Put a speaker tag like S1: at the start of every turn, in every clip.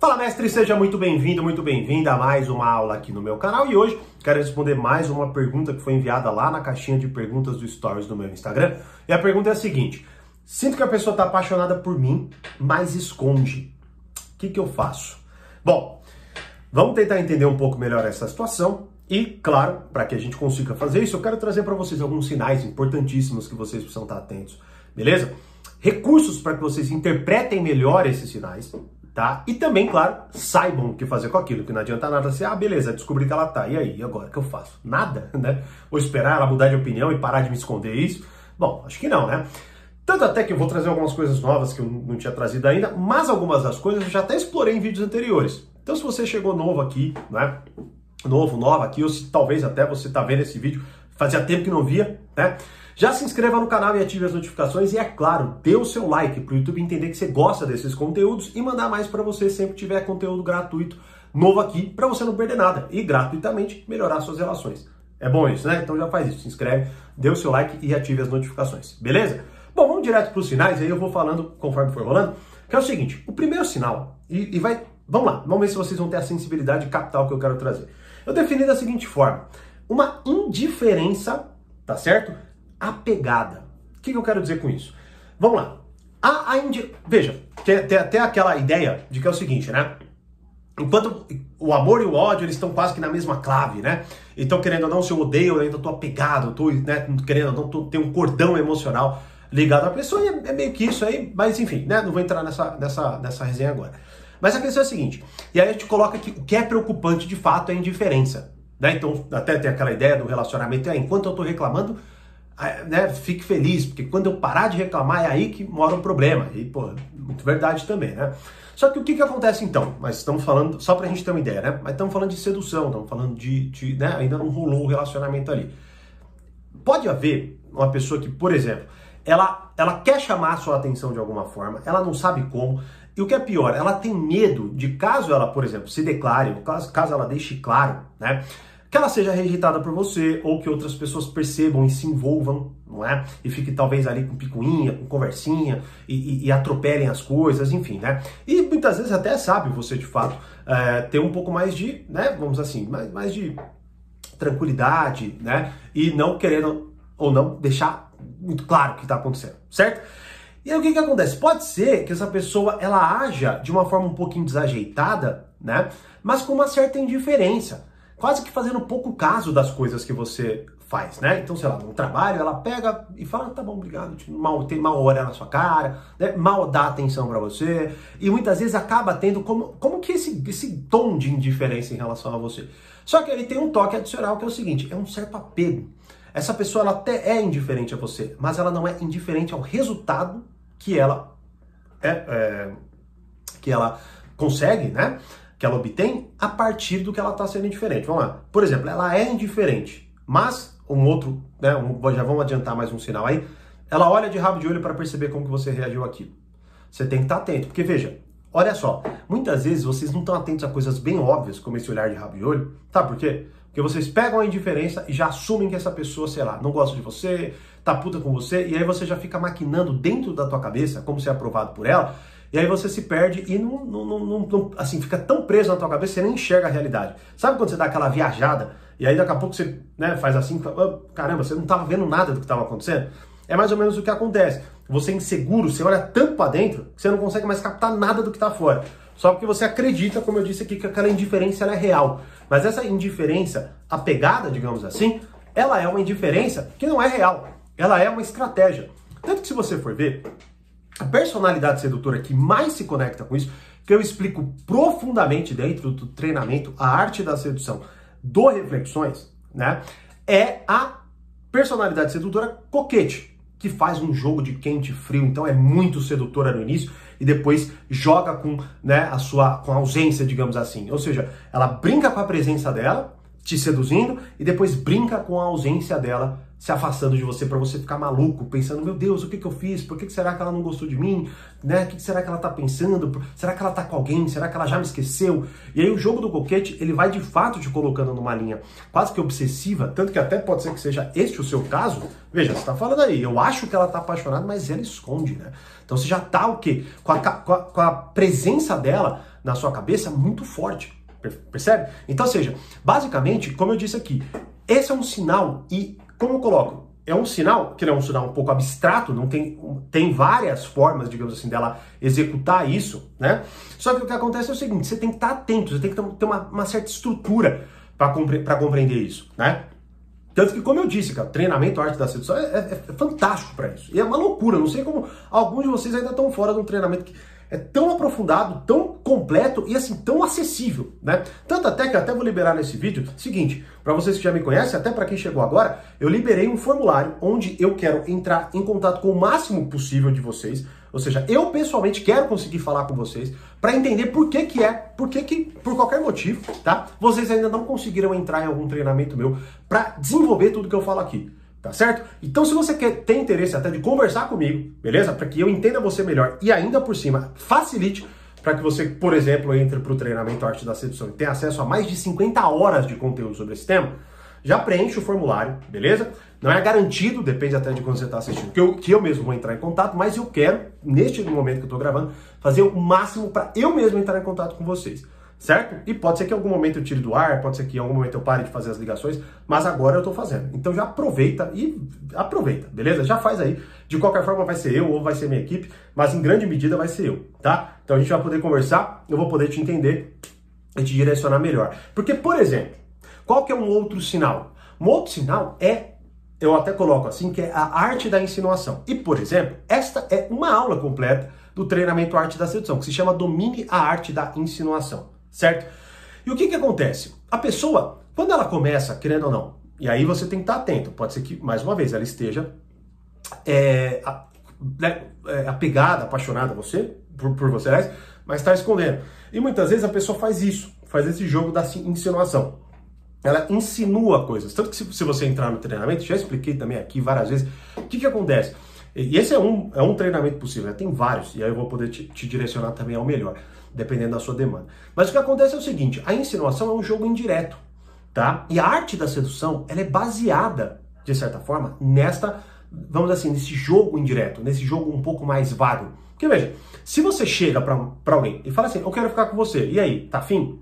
S1: Fala mestre, seja muito bem-vindo, muito bem-vinda a mais uma aula aqui no meu canal e hoje quero responder mais uma pergunta que foi enviada lá na caixinha de perguntas do Stories do meu Instagram. E a pergunta é a seguinte: sinto que a pessoa está apaixonada por mim, mas esconde. O que, que eu faço? Bom, vamos tentar entender um pouco melhor essa situação e, claro, para que a gente consiga fazer isso, eu quero trazer para vocês alguns sinais importantíssimos que vocês precisam estar atentos, beleza? Recursos para que vocês interpretem melhor esses sinais tá? E também, claro, saibam o que fazer com aquilo, que não adianta nada ser, ah, beleza, descobri que ela tá, e aí, agora, o que eu faço? Nada, né? Vou esperar ela mudar de opinião e parar de me esconder isso? Bom, acho que não, né? Tanto até que eu vou trazer algumas coisas novas que eu não tinha trazido ainda, mas algumas das coisas eu já até explorei em vídeos anteriores. Então, se você chegou novo aqui, né? Novo, nova aqui, ou se talvez até você tá vendo esse vídeo, fazia tempo que não via, né? Já se inscreva no canal e ative as notificações e, é claro, dê o seu like para o YouTube entender que você gosta desses conteúdos e mandar mais para você sempre que tiver conteúdo gratuito novo aqui para você não perder nada e gratuitamente melhorar suas relações. É bom isso, né? Então já faz isso, se inscreve, dê o seu like e ative as notificações, beleza? Bom, vamos direto para os sinais, aí eu vou falando conforme for rolando, que é o seguinte, o primeiro sinal, e, e vai, vamos lá, vamos ver se vocês vão ter a sensibilidade capital que eu quero trazer. Eu defini da seguinte forma, uma indiferença, tá certo? Apegada. O que, eu quero dizer com isso? Vamos lá. A, a indi... Veja, tem, tem até aquela ideia de que é o seguinte, né? Enquanto o amor e o ódio eles estão quase que na mesma clave, né? Então, querendo ou não, se eu odeio, eu ainda tô apegado, tô, né, querendo ou não, tô, tem um cordão emocional ligado à pessoa, e é, é, meio que isso aí, mas enfim, né? Não vou entrar nessa, nessa, nessa resenha agora. Mas a questão é a seguinte, e aí a gente coloca que o que é preocupante de fato é a indiferença. Né? Então, até tem aquela ideia do relacionamento, é enquanto eu tô reclamando, né, fique feliz, porque quando eu parar de reclamar é aí que mora o problema. E, pô, muito verdade também, né? Só que o que, que acontece então? Mas estamos falando, só pra gente ter uma ideia, né? Mas estamos falando de sedução, estamos falando de, de né, ainda não rolou o relacionamento ali. Pode haver uma pessoa que, por exemplo, ela, ela quer chamar a sua atenção de alguma forma, ela não sabe como, e o que é pior, ela tem medo de caso ela, por exemplo, se declare, caso, caso ela deixe claro, né? Que ela seja rejeitada por você ou que outras pessoas percebam e se envolvam, não é? E fique talvez ali com picuinha, com conversinha e, e, e atropelem as coisas, enfim, né? E muitas vezes até sabe você de fato é, ter um pouco mais de, né? Vamos assim, mais, mais de tranquilidade, né? E não querendo ou não deixar muito claro o que está acontecendo, certo? E aí o que, que acontece? Pode ser que essa pessoa ela haja de uma forma um pouquinho desajeitada, né? Mas com uma certa indiferença quase que fazendo pouco caso das coisas que você faz, né? Então, sei lá, no trabalho, ela pega e fala, tá bom, obrigado, mal, tem mal olhar na sua cara, né? mal dá atenção para você, e muitas vezes acaba tendo como, como que esse, esse tom de indiferença em relação a você. Só que ele tem um toque adicional que é o seguinte, é um certo apego. Essa pessoa ela até é indiferente a você, mas ela não é indiferente ao resultado que ela é, é que ela consegue, né? Que ela obtém a partir do que ela está sendo indiferente. Vamos lá. Por exemplo, ela é indiferente, mas um outro, né, um, já vamos adiantar mais um sinal aí, ela olha de rabo de olho para perceber como que você reagiu aquilo. Você tem que estar tá atento, porque veja, olha só, muitas vezes vocês não estão atentos a coisas bem óbvias, como esse olhar de rabo de olho. Sabe por quê? Porque vocês pegam a indiferença e já assumem que essa pessoa, sei lá, não gosta de você, tá puta com você, e aí você já fica maquinando dentro da tua cabeça como ser aprovado por ela, e aí você se perde e não, não, não, não, assim, fica tão preso na tua cabeça, você nem enxerga a realidade. Sabe quando você dá aquela viajada e aí daqui a pouco você né, faz assim, caramba, você não estava vendo nada do que estava acontecendo? É mais ou menos o que acontece. Você é inseguro, você olha tanto para dentro que você não consegue mais captar nada do que está fora. Só porque você acredita, como eu disse aqui, que aquela indiferença é real. Mas essa indiferença apegada, digamos assim, ela é uma indiferença que não é real. Ela é uma estratégia. Tanto que se você for ver, a personalidade sedutora que mais se conecta com isso, que eu explico profundamente dentro do treinamento A Arte da Sedução do Reflexões, né? É a personalidade sedutora coquete, que faz um jogo de quente e frio, então é muito sedutora no início e depois joga com, né, a sua com a ausência, digamos assim. Ou seja, ela brinca com a presença dela, te seduzindo e depois brinca com a ausência dela se afastando de você para você ficar maluco, pensando, meu Deus, o que, que eu fiz? Por que, que será que ela não gostou de mim? Né? O que, que será que ela tá pensando? Será que ela tá com alguém? Será que ela já me esqueceu? E aí o jogo do coquete, ele vai de fato te colocando numa linha quase que obsessiva, tanto que até pode ser que seja este o seu caso. Veja, você tá falando aí, eu acho que ela tá apaixonada, mas ela esconde, né? Então você já tá o quê? Com a, com a, com a presença dela na sua cabeça muito forte. Percebe? Então, seja, basicamente, como eu disse aqui, esse é um sinal e, como eu coloco, é um sinal que é um sinal um pouco abstrato, não tem, tem várias formas, digamos assim, dela executar isso, né? Só que o que acontece é o seguinte: você tem que estar atento, você tem que ter uma, uma certa estrutura para compre compreender isso, né? Tanto que, como eu disse, cara, treinamento arte da sedução é, é, é fantástico para isso. E é uma loucura. Não sei como alguns de vocês ainda estão fora de um treinamento que é tão aprofundado, tão completo e assim tão acessível, né? Tanto até que até vou liberar nesse vídeo. Seguinte, para vocês que já me conhecem, até para quem chegou agora, eu liberei um formulário onde eu quero entrar em contato com o máximo possível de vocês. Ou seja, eu pessoalmente quero conseguir falar com vocês para entender por que que é, por que que, por qualquer motivo, tá? Vocês ainda não conseguiram entrar em algum treinamento meu para desenvolver tudo que eu falo aqui. Tá certo? Então, se você quer ter interesse até de conversar comigo, beleza? Para que eu entenda você melhor e ainda por cima facilite para que você, por exemplo, entre para o treinamento Arte da Sedução e tenha acesso a mais de 50 horas de conteúdo sobre esse tema, já preenche o formulário, beleza? Não é garantido, depende até de quando você está assistindo, que eu, que eu mesmo vou entrar em contato, mas eu quero, neste momento que eu estou gravando, fazer o máximo para eu mesmo entrar em contato com vocês certo? E pode ser que em algum momento eu tire do ar, pode ser que em algum momento eu pare de fazer as ligações, mas agora eu tô fazendo. Então já aproveita e aproveita, beleza? Já faz aí. De qualquer forma vai ser eu ou vai ser minha equipe, mas em grande medida vai ser eu, tá? Então a gente vai poder conversar, eu vou poder te entender e te direcionar melhor. Porque, por exemplo, qual que é um outro sinal? Um outro sinal é eu até coloco assim, que é a arte da insinuação. E, por exemplo, esta é uma aula completa do treinamento Arte da Sedução, que se chama Domine a Arte da Insinuação certo? E o que que acontece? A pessoa, quando ela começa, querendo ou não, e aí você tem que estar atento, pode ser que, mais uma vez, ela esteja é, né, é, apegada, apaixonada a você, por, por você, mas está escondendo. E muitas vezes a pessoa faz isso, faz esse jogo da insinuação. Ela insinua coisas. Tanto que se, se você entrar no treinamento, já expliquei também aqui várias vezes, o que, que acontece? E esse é um, é um treinamento possível, né? tem vários, e aí eu vou poder te, te direcionar também ao melhor dependendo da sua demanda. Mas o que acontece é o seguinte, a insinuação é um jogo indireto, tá? E a arte da sedução, ela é baseada, de certa forma, nesta, vamos assim, nesse jogo indireto, nesse jogo um pouco mais vago. Porque veja, se você chega para alguém e fala assim, eu quero ficar com você, e aí, tá afim?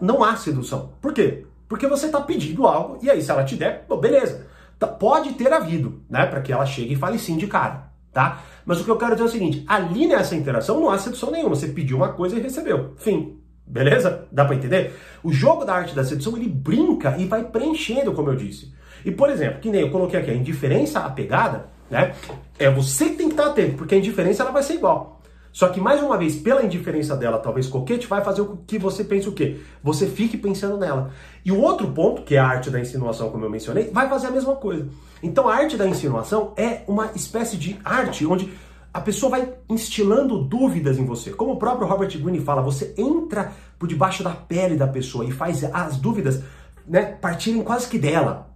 S1: Não há sedução. Por quê? Porque você tá pedindo algo, e aí se ela te der, beleza. Tá, pode ter havido, né? Para que ela chegue e fale sim de cara tá? Mas o que eu quero dizer é o seguinte, ali nessa interação não há sedução nenhuma, você pediu uma coisa e recebeu. Fim. Beleza? Dá para entender? O jogo da arte da sedução, ele brinca e vai preenchendo, como eu disse. E, por exemplo, que nem eu coloquei aqui, a indiferença apegada, né? É você que tem que estar atento, porque a indiferença ela vai ser igual. Só que, mais uma vez, pela indiferença dela, talvez coquete, vai fazer o que você pense o quê? Você fique pensando nela. E o outro ponto, que é a arte da insinuação, como eu mencionei, vai fazer a mesma coisa. Então, a arte da insinuação é uma espécie de arte onde a pessoa vai instilando dúvidas em você. Como o próprio Robert Greene fala, você entra por debaixo da pele da pessoa e faz as dúvidas né, partirem quase que dela.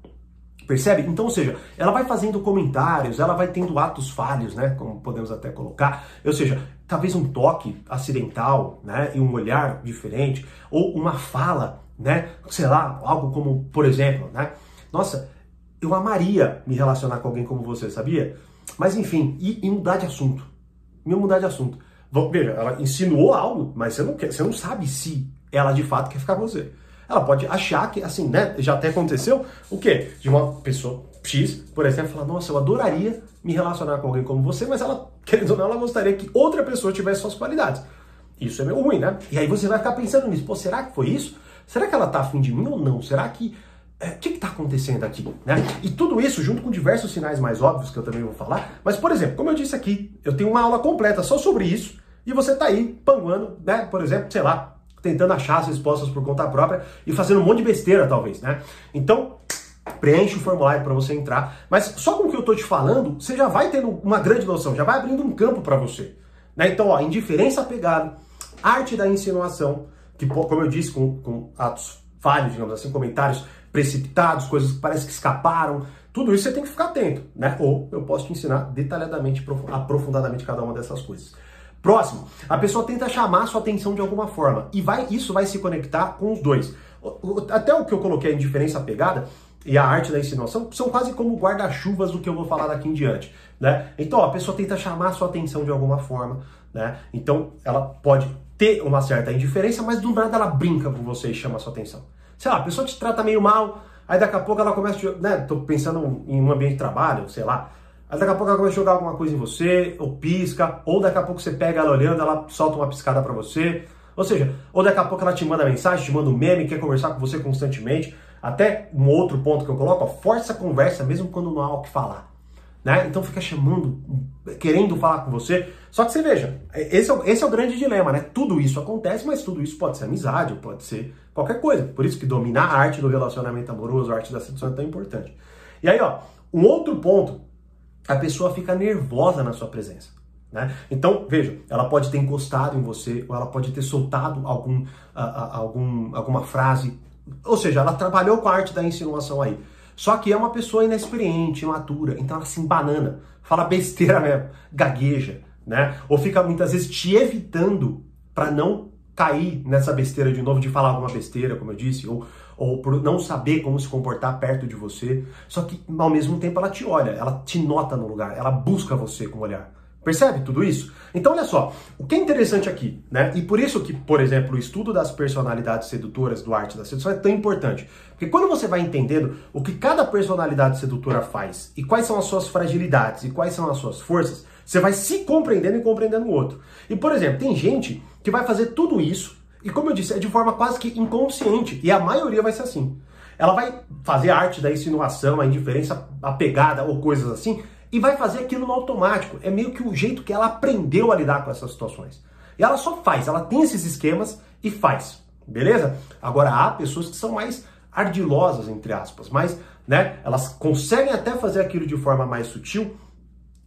S1: Percebe? Então, ou seja, ela vai fazendo comentários, ela vai tendo atos falhos, né? Como podemos até colocar. Ou seja, talvez um toque acidental, né? E um olhar diferente, ou uma fala, né? Sei lá, algo como, por exemplo, né? Nossa, eu amaria me relacionar com alguém como você, sabia? Mas enfim, e, e mudar de assunto. Me mudar de assunto. Veja, ela insinuou algo, mas você não, quer, você não sabe se ela de fato quer ficar com você ela pode achar que, assim, né, já até aconteceu, o quê? De uma pessoa X, por exemplo, falar, nossa, eu adoraria me relacionar com alguém como você, mas ela, querendo ou não, ela gostaria que outra pessoa tivesse suas qualidades. Isso é meio ruim, né? E aí você vai ficar pensando nisso, pô, será que foi isso? Será que ela tá afim de mim ou não? Será que é, o que está acontecendo aqui? Né? E tudo isso junto com diversos sinais mais óbvios que eu também vou falar. Mas, por exemplo, como eu disse aqui, eu tenho uma aula completa só sobre isso e você está aí panguando, né? Por exemplo, sei lá, tentando achar as respostas por conta própria e fazendo um monte de besteira, talvez, né? Então, preenche o formulário para você entrar, mas só com o que eu tô te falando, você já vai tendo uma grande noção, já vai abrindo um campo para você. Né? Então, ó, indiferença apegada, arte da insinuação, que, como eu disse, com, com atos falhos, digamos assim, comentários precipitados, coisas que parece que escaparam, tudo isso você tem que ficar atento, né? Ou eu posso te ensinar detalhadamente, aprofundadamente cada uma dessas coisas. Próximo, a pessoa tenta chamar sua atenção de alguma forma e vai, isso vai se conectar com os dois. Até o que eu coloquei, a indiferença pegada e a arte da insinuação, são quase como guarda-chuvas do que eu vou falar daqui em diante. Né? Então, ó, a pessoa tenta chamar sua atenção de alguma forma. Né? Então, ela pode ter uma certa indiferença, mas do nada ela brinca com você e chama a sua atenção. Sei lá, a pessoa te trata meio mal, aí daqui a pouco ela começa, a, né, tô pensando em um ambiente de trabalho, sei lá, aí daqui a pouco ela começa a jogar alguma coisa em você, ou pisca, ou daqui a pouco você pega ela olhando, ela solta uma piscada para você, ou seja, ou daqui a pouco ela te manda mensagem, te manda um meme, quer conversar com você constantemente. Até um outro ponto que eu coloco, ó, força a conversa mesmo quando não há o que falar. Né? Então fica chamando, querendo falar com você. Só que você veja, esse é, o, esse é o grande dilema, né? Tudo isso acontece, mas tudo isso pode ser amizade, pode ser qualquer coisa. Por isso que dominar a arte do relacionamento amoroso, a arte da sedução é tão importante. E aí, ó, um outro ponto, a pessoa fica nervosa na sua presença. Né? Então, veja, ela pode ter encostado em você, ou ela pode ter soltado algum, algum, alguma frase, ou seja, ela trabalhou com a arte da insinuação aí. Só que é uma pessoa inexperiente, imatura, então ela se embanana, fala besteira mesmo, gagueja, né? Ou fica muitas vezes te evitando para não cair nessa besteira de novo, de falar alguma besteira, como eu disse, ou, ou por não saber como se comportar perto de você. Só que ao mesmo tempo ela te olha, ela te nota no lugar, ela busca você com o olhar. Percebe tudo isso? Então, olha só, o que é interessante aqui, né? E por isso que, por exemplo, o estudo das personalidades sedutoras do arte da sedução é tão importante. Porque quando você vai entendendo o que cada personalidade sedutora faz e quais são as suas fragilidades e quais são as suas forças, você vai se compreendendo e compreendendo o outro. E, por exemplo, tem gente que vai fazer tudo isso e, como eu disse, é de forma quase que inconsciente. E a maioria vai ser assim. Ela vai fazer arte da insinuação, a indiferença, a pegada ou coisas assim, e vai fazer aquilo no automático. É meio que o jeito que ela aprendeu a lidar com essas situações. E ela só faz, ela tem esses esquemas e faz, beleza? Agora há pessoas que são mais ardilosas, entre aspas, mas, né, elas conseguem até fazer aquilo de forma mais sutil,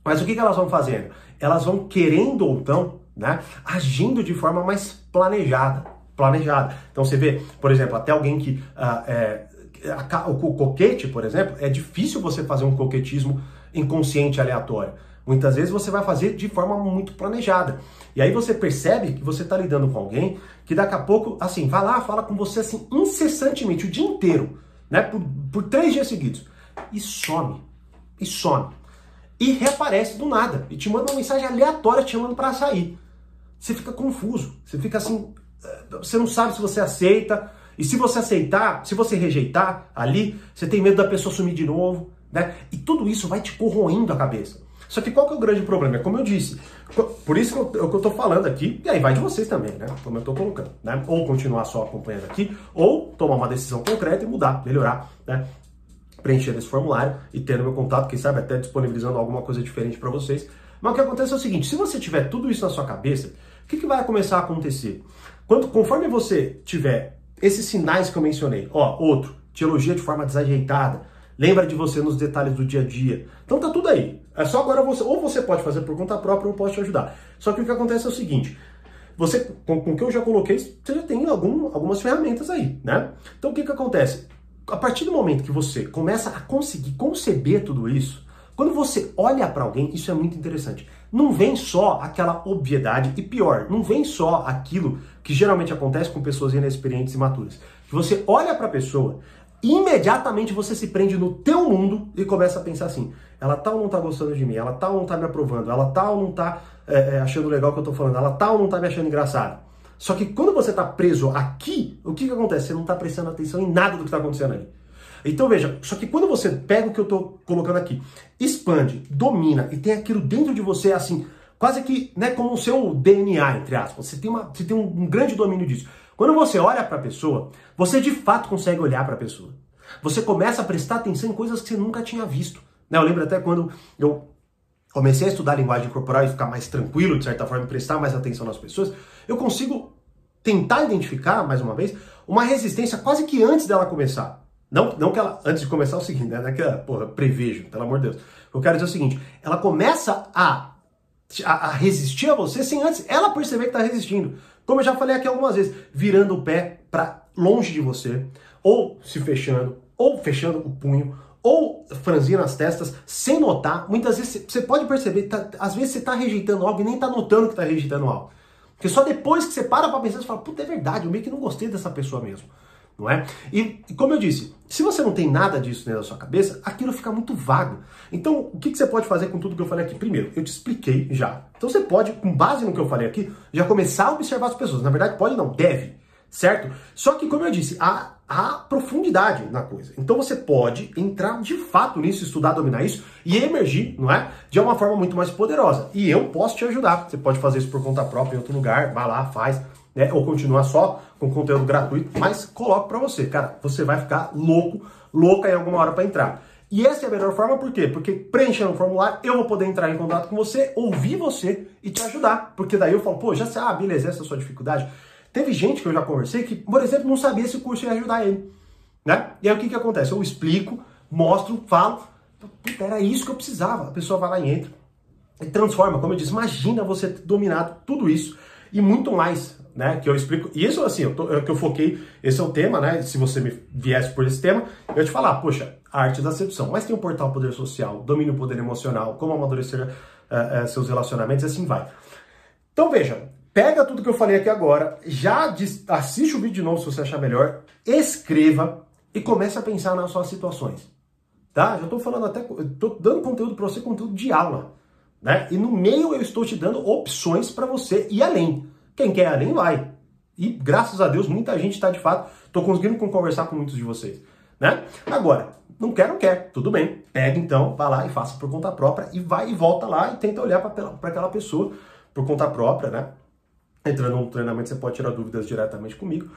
S1: mas o que, que elas vão fazendo? Elas vão querendo ou não, né, agindo de forma mais planejada, planejada. Então você vê, por exemplo, até alguém que uh, é, o coquete, por exemplo, é difícil você fazer um coquetismo inconsciente aleatório. Muitas vezes você vai fazer de forma muito planejada. E aí você percebe que você está lidando com alguém que daqui a pouco, assim, vai lá, fala com você assim, incessantemente, o dia inteiro, né? Por, por três dias seguidos. E some. E some. E reaparece do nada. E te manda uma mensagem aleatória te chamando para sair. Você fica confuso. Você fica assim. Eh, você não sabe se você aceita. E se você aceitar, se você rejeitar ali, você tem medo da pessoa sumir de novo. Né? E tudo isso vai te corroendo a cabeça. Só que qual que é o grande problema? É como eu disse, por isso que eu, é tô falando aqui, e aí vai de vocês também, né? Como eu tô colocando, né? Ou continuar só acompanhando aqui, ou tomar uma decisão concreta e mudar, melhorar, né? Preenchendo esse formulário e tendo meu contato, quem sabe até disponibilizando alguma coisa diferente para vocês. Mas o que acontece é o seguinte: se você tiver tudo isso na sua cabeça, o que, que vai começar a acontecer? Quando, conforme você tiver esses sinais que eu mencionei, ó, outro, te elogia de forma desajeitada, lembra de você nos detalhes do dia a dia. Então tá tudo aí. É só agora você, ou você pode fazer por conta própria ou eu posso te ajudar. Só que o que acontece é o seguinte, você, com, o que eu já coloquei, você já tem algum, algumas ferramentas aí, né? Então o que que acontece? A partir do momento que você começa a conseguir conceber tudo isso, quando você olha para alguém, isso é muito interessante. Não vem só aquela obviedade e pior, não vem só aquilo que geralmente acontece com pessoas inexperientes e maturas. Que você olha para a pessoa, imediatamente você se prende no teu mundo e começa a pensar assim: ela tá ou não tá gostando de mim? Ela tá ou não tá me aprovando? Ela tá ou não tá é, achando legal o que eu tô falando? Ela tá ou não tá me achando engraçado? Só que quando você tá preso aqui, o que que acontece? Você não tá prestando atenção em nada do que tá acontecendo ali. Então veja, só que quando você pega o que eu tô colocando aqui, expande, domina e tem aquilo dentro de você assim, quase que, né, como o seu DNA, entre aspas. Você tem, uma, você tem um, um grande domínio disso. Quando você olha para a pessoa, você de fato consegue olhar para a pessoa. Você começa a prestar atenção em coisas que você nunca tinha visto. Né? Eu lembro até quando eu comecei a estudar linguagem corporal e ficar mais tranquilo, de certa forma, prestar mais atenção nas pessoas, eu consigo tentar identificar, mais uma vez, uma resistência quase que antes dela começar. Não, não que ela, antes de começar, é o seguinte, né? Não é que ela, porra, prevejo, pelo amor de Deus. Eu quero dizer o seguinte, ela começa a, a, a resistir a você sem antes ela perceber que está resistindo. Como eu já falei aqui algumas vezes, virando o pé para longe de você, ou se fechando, ou fechando o punho, ou franzindo as testas sem notar. Muitas vezes você pode perceber, tá, às vezes você está rejeitando algo e nem está notando que está rejeitando algo. Porque só depois que você para para pensar, você fala, puta, é verdade, eu meio que não gostei dessa pessoa mesmo. Não é? E, como eu disse, se você não tem nada disso da sua cabeça, aquilo fica muito vago. Então, o que, que você pode fazer com tudo que eu falei aqui? Primeiro, eu te expliquei já. Então, você pode, com base no que eu falei aqui, já começar a observar as pessoas. Na verdade, pode não, deve, certo? Só que, como eu disse, há, há profundidade na coisa. Então, você pode entrar de fato nisso, estudar, dominar isso e emergir, não é? De uma forma muito mais poderosa. E eu posso te ajudar. Você pode fazer isso por conta própria em outro lugar, vai lá, faz né? Ou continuar só com conteúdo gratuito, mas coloco para você, cara, você vai ficar louco, louca em alguma hora para entrar. E essa é a melhor forma, por quê? Porque preenchendo o formulário, eu vou poder entrar em contato com você, ouvir você e te ajudar. Porque daí eu falo, pô, já sei, ah, beleza, essa é a sua dificuldade. Teve gente que eu já conversei que, por exemplo, não sabia se o curso ia ajudar ele. Né? E aí o que, que acontece? Eu explico, mostro, falo, era isso que eu precisava. A pessoa vai lá e entra. E transforma, como eu disse, imagina você ter dominado tudo isso e muito mais né? Que eu explico. Isso, assim, eu, tô, eu, que eu foquei, esse é o tema, né? Se você me viesse por esse tema, eu te falar, poxa, a arte da sedução. Mas tem o portal Poder Social, domínio poder emocional, como amadurecer uh, uh, seus relacionamentos, e assim vai. Então, veja, pega tudo que eu falei aqui agora, já assiste o vídeo de novo se você achar melhor, escreva e comece a pensar nas suas situações. Tá? Já estou falando até, estou dando conteúdo para você, conteúdo de aula. Né? E no meio eu estou te dando opções para você ir além. Quem quer nem vai. E graças a Deus, muita gente está de fato. Estou conseguindo conversar com muitos de vocês. Né? Agora, não quer, não quer. Tudo bem. Pega então, vá lá e faça por conta própria e vai e volta lá e tenta olhar para aquela pessoa por conta própria, né? Entrando no treinamento, você pode tirar dúvidas diretamente comigo.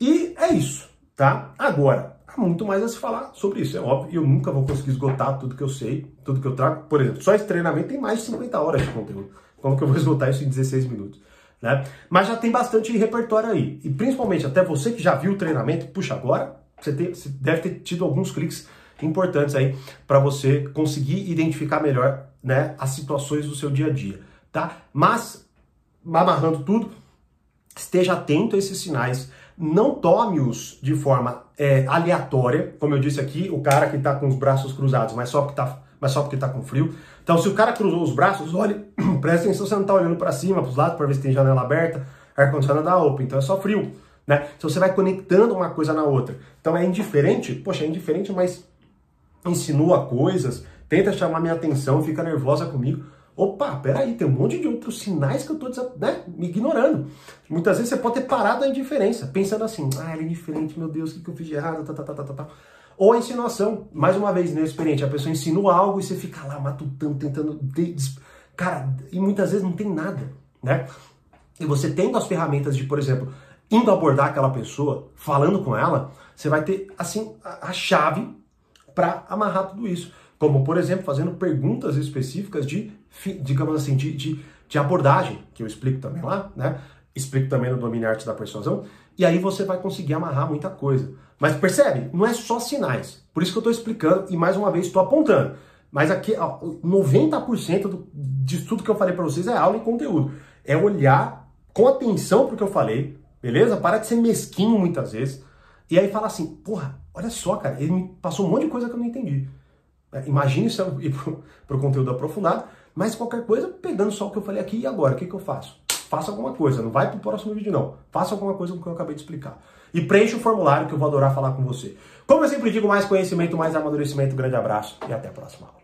S1: E é isso, tá? Agora, há muito mais a se falar sobre isso, é óbvio. Eu nunca vou conseguir esgotar tudo que eu sei, tudo que eu trago. Por exemplo, só esse treinamento tem mais de 50 horas de conteúdo. Como que eu vou esgotar isso em 16 minutos? Né? Mas já tem bastante repertório aí. E principalmente até você que já viu o treinamento, puxa, agora você, tem, você deve ter tido alguns cliques importantes aí para você conseguir identificar melhor né, as situações do seu dia a dia. Tá? Mas, amarrando tudo, esteja atento a esses sinais. Não tome-os de forma é, aleatória, como eu disse aqui, o cara que está com os braços cruzados, mas só porque está mas só porque está com frio. Então, se o cara cruzou os braços, olhe, presta atenção, você não está olhando para cima, para os lados, para ver se tem janela aberta, ar-condicionado da open, então é só frio. Né? Então você vai conectando uma coisa na outra. Então é indiferente, poxa, é indiferente, mas insinua coisas, tenta chamar minha atenção, fica nervosa comigo. Opa, peraí, tem um monte de outros sinais que eu estou né, me ignorando. Muitas vezes você pode ter parado na indiferença, pensando assim, ah, ele é indiferente, meu Deus, o que, que eu fiz de errado, tá, tá, tá, tá, tá. Ou a insinuação, mais uma vez, inexperiente, a pessoa insinua algo e você fica lá matutando, tentando. Cara, e muitas vezes não tem nada, né? E você tendo as ferramentas de, por exemplo, indo abordar aquela pessoa, falando com ela, você vai ter, assim, a chave para amarrar tudo isso. Como, por exemplo, fazendo perguntas específicas de, digamos assim, de, de, de abordagem, que eu explico também lá, né? Explico também no Domínio Arte da Persuasão. E aí você vai conseguir amarrar muita coisa. Mas percebe? Não é só sinais. Por isso que eu estou explicando e mais uma vez estou apontando. Mas aqui, ó, 90% do, de tudo que eu falei para vocês é aula e conteúdo. É olhar com atenção para o que eu falei, beleza? Para de ser mesquinho muitas vezes. E aí fala assim, porra, olha só, cara, ele me passou um monte de coisa que eu não entendi. É, imagine eu ir para o conteúdo aprofundado, mas qualquer coisa, pegando só o que eu falei aqui e agora, o que, que eu faço? Faça alguma coisa. Não vai para o próximo vídeo, não. Faça alguma coisa com o que eu acabei de explicar. E preencha o formulário que eu vou adorar falar com você. Como eu sempre digo, mais conhecimento, mais amadurecimento. grande abraço e até a próxima aula.